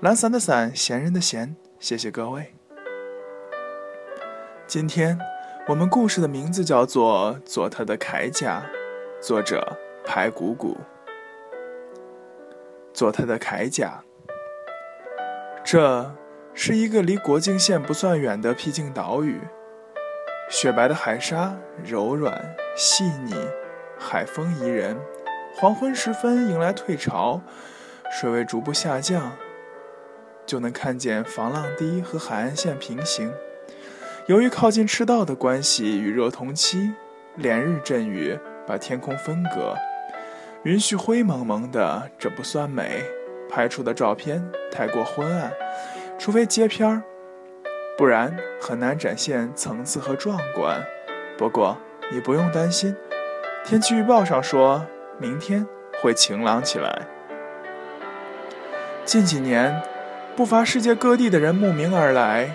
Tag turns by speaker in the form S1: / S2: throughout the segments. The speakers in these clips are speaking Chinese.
S1: 懒散的散，闲人的闲，谢谢各位。今天我们故事的名字叫做《做他的铠甲》，作者排骨骨。做他的铠甲，这是一个离国境线不算远的僻静岛屿。雪白的海沙，柔软细腻，海风宜人。黄昏时分，迎来退潮，水位逐步下降。就能看见防浪堤和海岸线平行。由于靠近赤道的关系，与热同期，连日阵雨把天空分隔，云絮灰蒙蒙的，这不算美。拍出的照片太过昏暗，除非接片儿，不然很难展现层次和壮观。不过你不用担心，天气预报上说明天会晴朗起来。近几年。不乏世界各地的人慕名而来，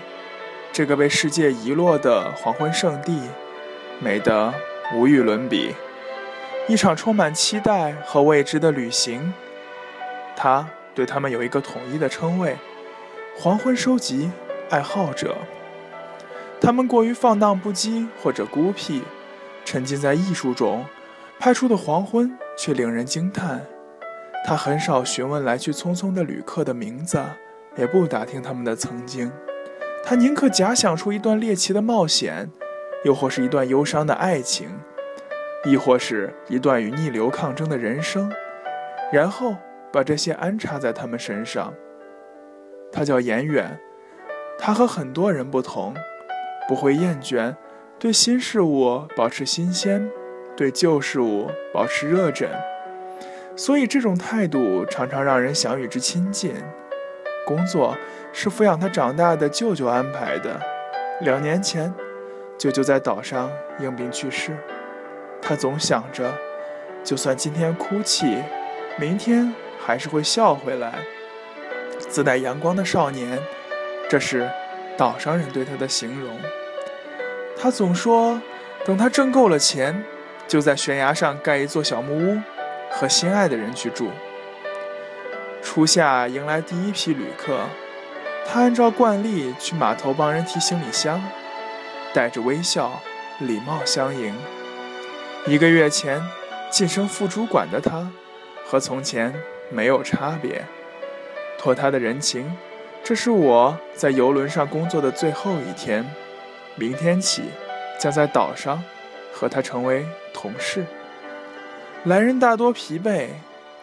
S1: 这个被世界遗落的黄昏圣地，美得无与伦比。一场充满期待和未知的旅行，他对他们有一个统一的称谓：黄昏收集爱好者。他们过于放荡不羁或者孤僻，沉浸在艺术中，拍出的黄昏却令人惊叹。他很少询问来去匆匆的旅客的名字。也不打听他们的曾经，他宁可假想出一段猎奇的冒险，又或是一段忧伤的爱情，亦或是一段与逆流抗争的人生，然后把这些安插在他们身上。他叫严远，他和很多人不同，不会厌倦，对新事物保持新鲜，对旧事物保持热忱，所以这种态度常常让人想与之亲近。工作是抚养他长大的舅舅安排的。两年前，舅舅在岛上因病去世。他总想着，就算今天哭泣，明天还是会笑回来。自带阳光的少年，这是岛上人对他的形容。他总说，等他挣够了钱，就在悬崖上盖一座小木屋，和心爱的人去住。初夏迎来第一批旅客，他按照惯例去码头帮人提行李箱，带着微笑，礼貌相迎。一个月前晋升副主管的他，和从前没有差别。托他的人情，这是我在游轮上工作的最后一天，明天起将在岛上和他成为同事。来人大多疲惫。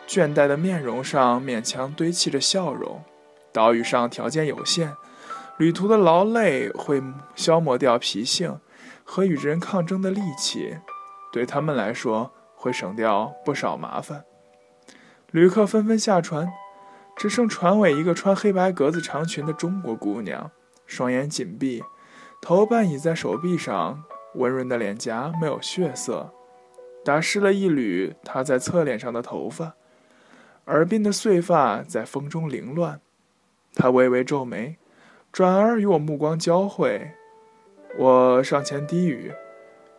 S1: 倦怠的面容上勉强堆砌着笑容。岛屿上条件有限，旅途的劳累会消磨掉脾性和与人抗争的力气，对他们来说会省掉不少麻烦。旅客纷纷下船，只剩船尾一个穿黑白格子长裙的中国姑娘，双眼紧闭，头半倚在手臂上，温润的脸颊没有血色，打湿了一缕她在侧脸上的头发。耳鬓的碎发在风中凌乱，他微微皱眉，转而与我目光交汇。我上前低语：“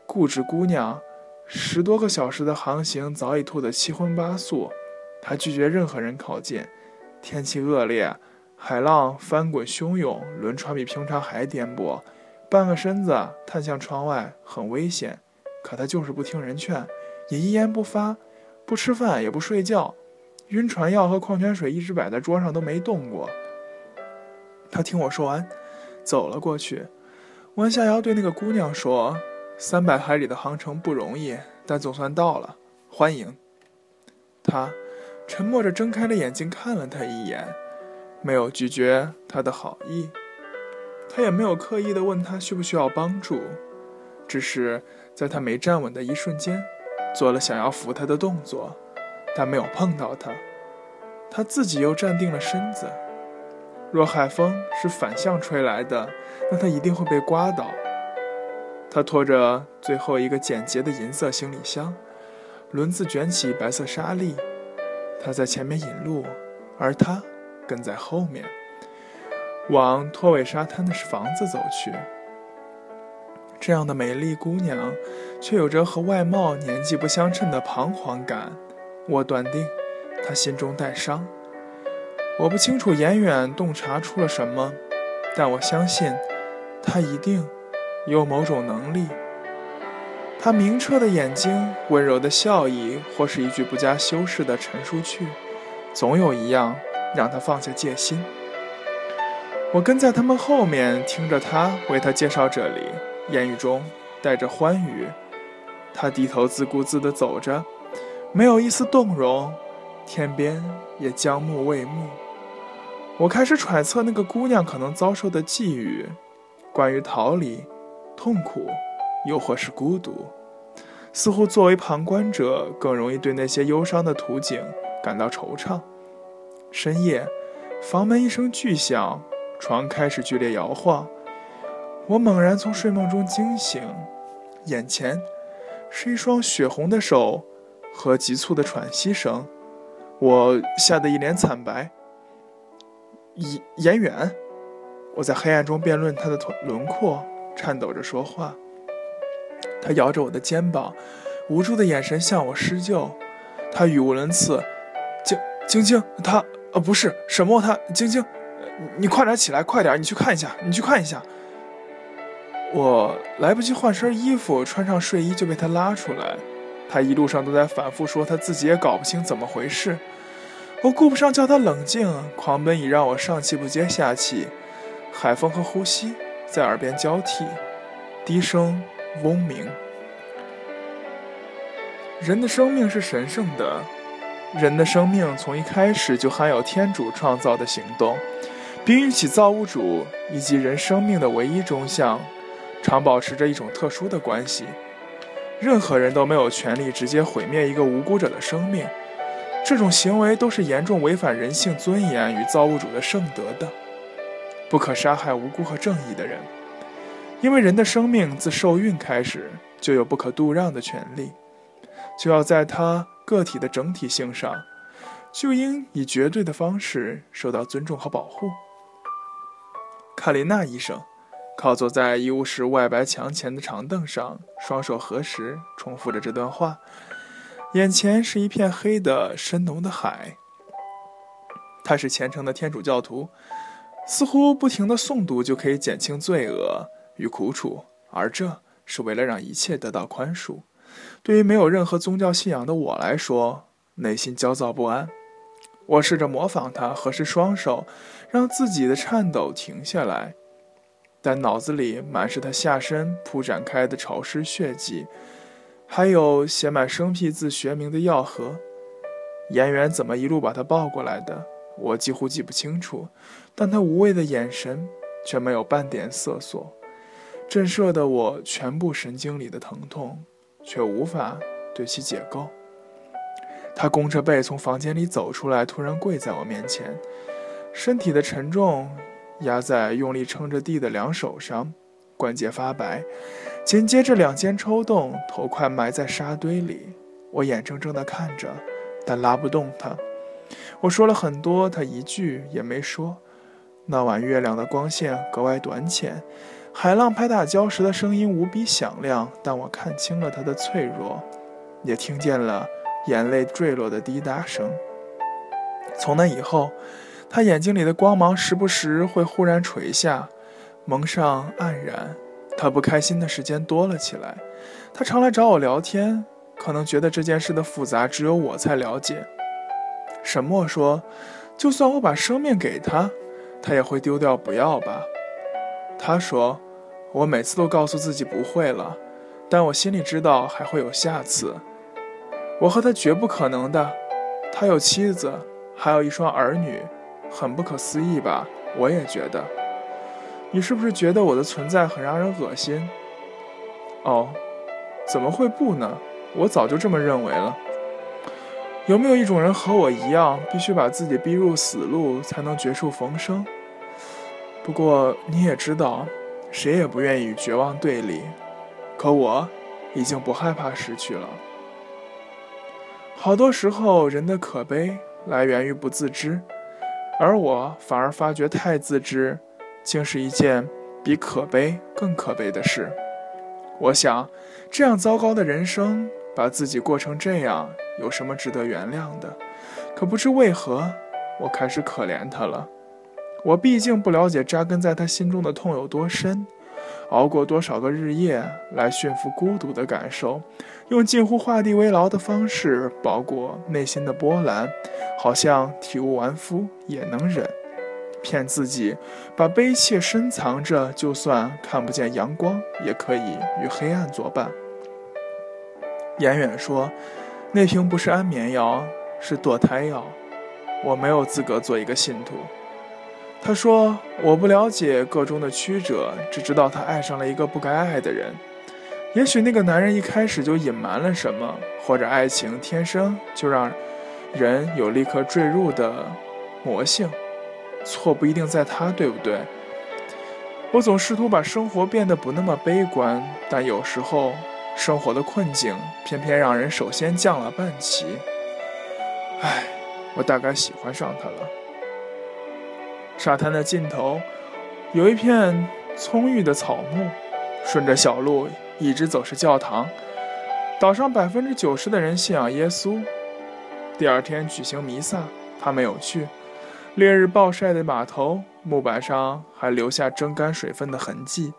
S1: 固执姑娘，十多个小时的航行早已吐得七荤八素。”他拒绝任何人靠近。天气恶劣，海浪翻滚汹涌，轮船比平常还颠簸。半个身子探向窗外，很危险。可他就是不听人劝，也一言不发，不吃饭也不睡觉。晕船药和矿泉水一直摆在桌上都没动过。他听我说完，走了过去，弯下腰对那个姑娘说：“三百海里的航程不容易，但总算到了，欢迎。”他沉默着睁开了眼睛看了他一眼，没有拒绝他的好意，他也没有刻意的问他需不需要帮助，只是在他没站稳的一瞬间，做了想要扶他的动作。但没有碰到他，他自己又站定了身子。若海风是反向吹来的，那他一定会被刮倒。他拖着最后一个简洁的银色行李箱，轮子卷起白色沙粒。他在前面引路，而他跟在后面，往拖尾沙滩的房子走去。这样的美丽姑娘，却有着和外貌年纪不相称的彷徨感。我断定，他心中带伤。我不清楚严远洞察出了什么，但我相信他一定有某种能力。他明澈的眼睛、温柔的笑意，或是一句不加修饰的陈述句，总有一样让他放下戒心。我跟在他们后面，听着他为他介绍这里，言语中带着欢愉。他低头自顾自地走着，没有一丝动容，天边也将暮未暮。我开始揣测那个姑娘可能遭受的际遇，关于逃离、痛苦，又或是孤独。似乎作为旁观者，更容易对那些忧伤的图景感到惆怅。深夜，房门一声巨响，床开始剧烈摇晃。我猛然从睡梦中惊醒，眼前是一双血红的手和急促的喘息声。我吓得一脸惨白。严严远，我在黑暗中辩论他的轮廓，颤抖着说话。他摇着我的肩膀，无助的眼神向我施救。他语无伦次：“晶晶晶，他呃不是沈墨他晶晶，你快点起来，快点，你去看一下，你去看一下。”我来不及换身衣服，穿上睡衣就被他拉出来。他一路上都在反复说他自己也搞不清怎么回事。我顾不上叫他冷静，狂奔已让我上气不接下气。海风和呼吸在耳边交替，低声嗡鸣。人的生命是神圣的，人的生命从一开始就含有天主创造的行动，并与其造物主以及人生命的唯一中向，常保持着一种特殊的关系。任何人都没有权利直接毁灭一个无辜者的生命。这种行为都是严重违反人性尊严与造物主的圣德的，不可杀害无辜和正义的人，因为人的生命自受孕开始就有不可度让的权利，就要在他个体的整体性上，就应以绝对的方式受到尊重和保护。卡琳娜医生靠坐在医务室外白墙前的长凳上，双手合十，重复着这段话。眼前是一片黑的深浓的海。他是虔诚的天主教徒，似乎不停的诵读就可以减轻罪恶与苦楚，而这是为了让一切得到宽恕。对于没有任何宗教信仰的我来说，内心焦躁不安。我试着模仿他，合十双手，让自己的颤抖停下来，但脑子里满是他下身铺展开的潮湿血迹。还有写满生僻字学名的药盒，演员怎么一路把他抱过来的？我几乎记不清楚，但他无畏的眼神却没有半点瑟缩，震慑的我全部神经里的疼痛，却无法对其解构。他弓着背从房间里走出来，突然跪在我面前，身体的沉重压在用力撑着地的两手上，关节发白。紧接着，两肩抽动，头快埋在沙堆里。我眼睁睁地看着，但拉不动他。我说了很多，他一句也没说。那晚月亮的光线格外短浅，海浪拍打礁石的声音无比响亮，但我看清了他的脆弱，也听见了眼泪坠落的滴答声。从那以后，他眼睛里的光芒时不时会忽然垂下，蒙上黯然。他不开心的时间多了起来，他常来找我聊天，可能觉得这件事的复杂只有我才了解。沈默说：“就算我把生命给他，他也会丢掉，不要吧？”他说：“我每次都告诉自己不会了，但我心里知道还会有下次。我和他绝不可能的。他有妻子，还有一双儿女，很不可思议吧？我也觉得。”你是不是觉得我的存在很让人恶心？哦，怎么会不呢？我早就这么认为了。有没有一种人和我一样，必须把自己逼入死路才能绝处逢生？不过你也知道，谁也不愿意与绝望对立。可我，已经不害怕失去了。好多时候，人的可悲来源于不自知，而我反而发觉太自知，竟是一件比可悲更可悲的事。我想，这样糟糕的人生，把自己过成这样，有什么值得原谅的？可不知为何，我开始可怜他了。我毕竟不了解扎根在他心中的痛有多深，熬过多少个日夜来驯服孤独的感受，用近乎画地为牢的方式包裹内心的波澜，好像体无完肤也能忍，骗自己把悲切深藏着，就算看不见阳光，也可以与黑暗作伴。严远说：“那瓶不是安眠药，是堕胎药，我没有资格做一个信徒。”他说：“我不了解个中的曲折，只知道他爱上了一个不该爱的人。也许那个男人一开始就隐瞒了什么，或者爱情天生就让人有立刻坠入的魔性。错不一定在他，对不对？我总试图把生活变得不那么悲观，但有时候生活的困境偏偏让人首先降了半旗。唉，我大概喜欢上他了。”沙滩的尽头，有一片葱郁的草木，顺着小路一直走是教堂。岛上百分之九十的人信仰耶稣。第二天举行弥撒，他没有去。烈日暴晒的码头，木板上还留下蒸干水分的痕迹。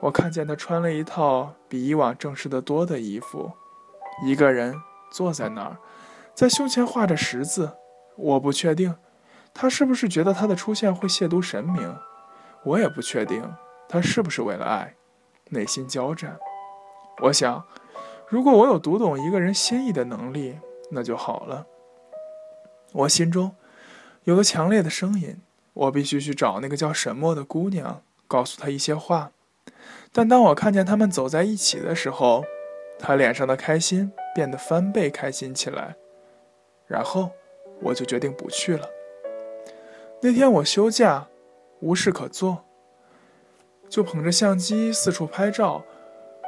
S1: 我看见他穿了一套比以往正式的多的衣服，一个人坐在那儿，在胸前画着十字。我不确定。他是不是觉得他的出现会亵渎神明？我也不确定。他是不是为了爱，内心交战？我想，如果我有读懂一个人心意的能力，那就好了。我心中有个强烈的声音，我必须去找那个叫沈墨的姑娘，告诉她一些话。但当我看见他们走在一起的时候，他脸上的开心变得翻倍开心起来。然后，我就决定不去了。那天我休假，无事可做，就捧着相机四处拍照。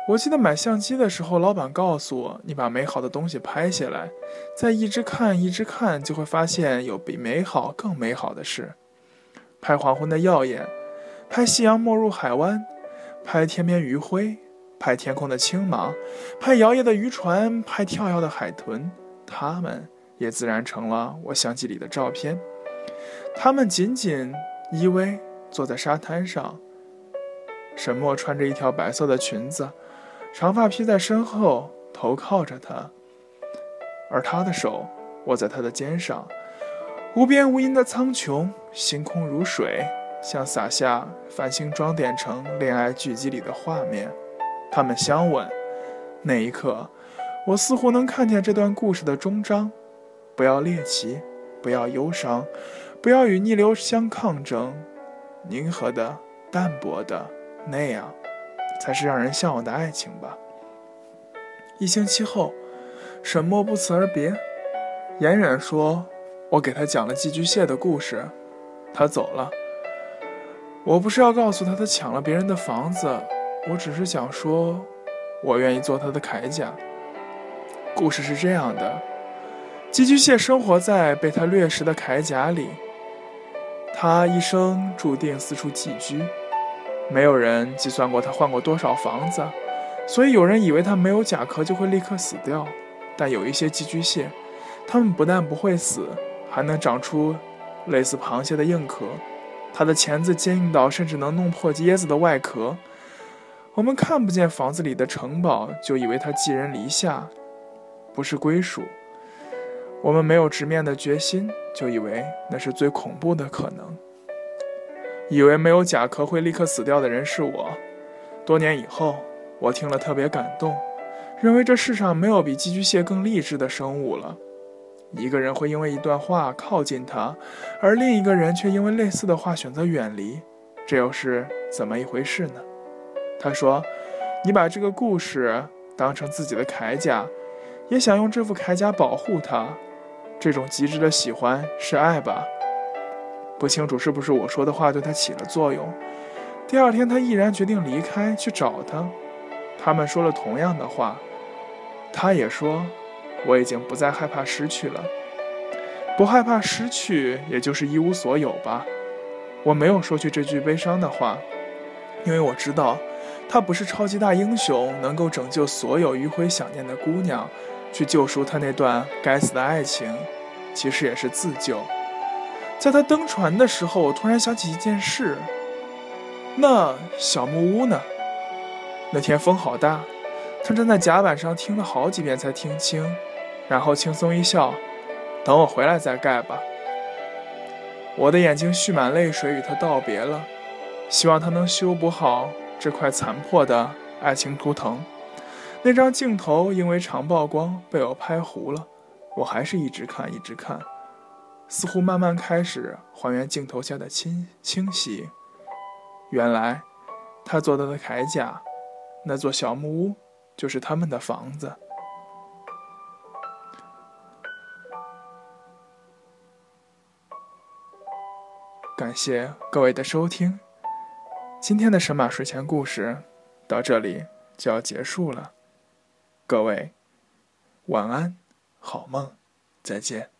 S1: 我记得买相机的时候，老板告诉我：“你把美好的东西拍下来，再一直看，一直看，就会发现有比美好更美好的事。拍黄昏的耀眼，拍夕阳没入海湾，拍天边余晖，拍天空的青芒，拍摇曳的渔船，拍跳跃的海豚，它们也自然成了我相机里的照片。”他们紧紧依偎坐在沙滩上。沈墨穿着一条白色的裙子，长发披在身后，头靠着他，而他的手握在他的肩上。无边无垠的苍穹，星空如水，像洒下繁星装点成恋爱剧集里的画面。他们相吻，那一刻，我似乎能看见这段故事的终章。不要猎奇，不要忧伤。不要与逆流相抗争，宁和的、淡泊的，那样，才是让人向往的爱情吧。一星期后，沈墨不辞而别。严远说：“我给他讲了寄居蟹的故事，他走了。我不是要告诉他他抢了别人的房子，我只是想说，我愿意做他的铠甲。故事是这样的：寄居蟹生活在被他掠食的铠甲里。”他一生注定四处寄居，没有人计算过他换过多少房子，所以有人以为他没有甲壳就会立刻死掉。但有一些寄居蟹，它们不但不会死，还能长出类似螃蟹的硬壳。它的钳子坚硬到甚至能弄破椰子的外壳。我们看不见房子里的城堡，就以为它寄人篱下，不是归属。我们没有直面的决心，就以为那是最恐怖的可能。以为没有甲壳会立刻死掉的人是我。多年以后，我听了特别感动，认为这世上没有比寄居蟹更励志的生物了。一个人会因为一段话靠近他，而另一个人却因为类似的话选择远离，这又是怎么一回事呢？他说：“你把这个故事当成自己的铠甲，也想用这副铠甲保护它。”这种极致的喜欢是爱吧？不清楚是不是我说的话对他起了作用。第二天，他毅然决定离开去找他。他们说了同样的话，他也说：“我已经不再害怕失去了，不害怕失去，也就是一无所有吧。”我没有说去这句悲伤的话，因为我知道，他不是超级大英雄，能够拯救所有迂回想念的姑娘，去救赎他那段该死的爱情，其实也是自救。在他登船的时候，我突然想起一件事。那小木屋呢？那天风好大，他站在甲板上听了好几遍才听清，然后轻松一笑：“等我回来再盖吧。”我的眼睛蓄满泪水，与他道别了，希望他能修补好这块残破的爱情图腾。那张镜头因为长曝光被我拍糊了，我还是一直看，一直看。似乎慢慢开始还原镜头下的清清晰。原来，他做的铠甲，那座小木屋，就是他们的房子。感谢各位的收听，今天的神马睡前故事到这里就要结束了。各位，晚安，好梦，再见。